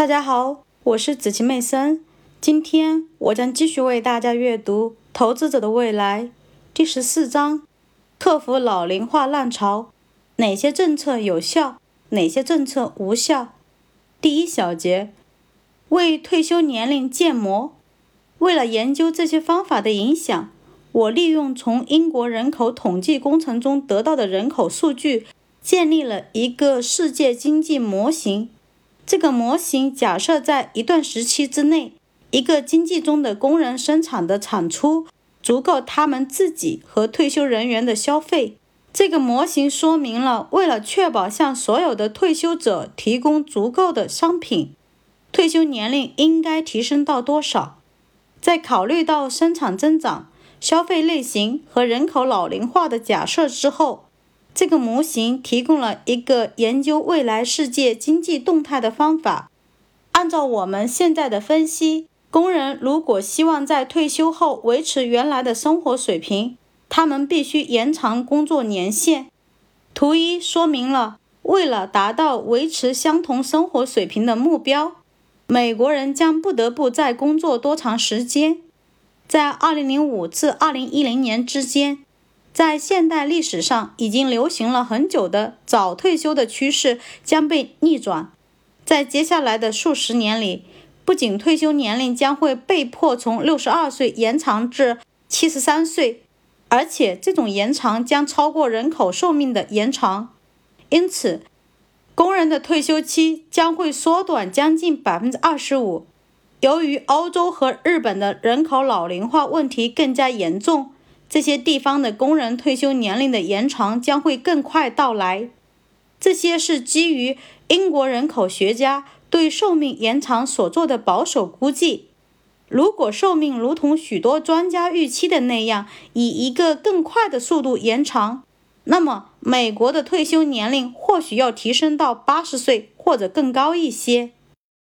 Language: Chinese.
大家好，我是子琪妹森。今天我将继续为大家阅读《投资者的未来》第十四章：克服老龄化浪潮，哪些政策有效，哪些政策无效？第一小节：为退休年龄建模。为了研究这些方法的影响，我利用从英国人口统计工程中得到的人口数据，建立了一个世界经济模型。这个模型假设在一段时期之内，一个经济中的工人生产的产出足够他们自己和退休人员的消费。这个模型说明了，为了确保向所有的退休者提供足够的商品，退休年龄应该提升到多少。在考虑到生产增长、消费类型和人口老龄化的假设之后。这个模型提供了一个研究未来世界经济动态的方法。按照我们现在的分析，工人如果希望在退休后维持原来的生活水平，他们必须延长工作年限。图一说明了，为了达到维持相同生活水平的目标，美国人将不得不再工作多长时间。在2005至2010年之间。在现代历史上已经流行了很久的早退休的趋势将被逆转。在接下来的数十年里，不仅退休年龄将会被迫从六十二岁延长至七十三岁，而且这种延长将超过人口寿命的延长。因此，工人的退休期将会缩短将近百分之二十五。由于欧洲和日本的人口老龄化问题更加严重。这些地方的工人退休年龄的延长将会更快到来。这些是基于英国人口学家对寿命延长所做的保守估计。如果寿命如同许多专家预期的那样，以一个更快的速度延长，那么美国的退休年龄或许要提升到八十岁或者更高一些。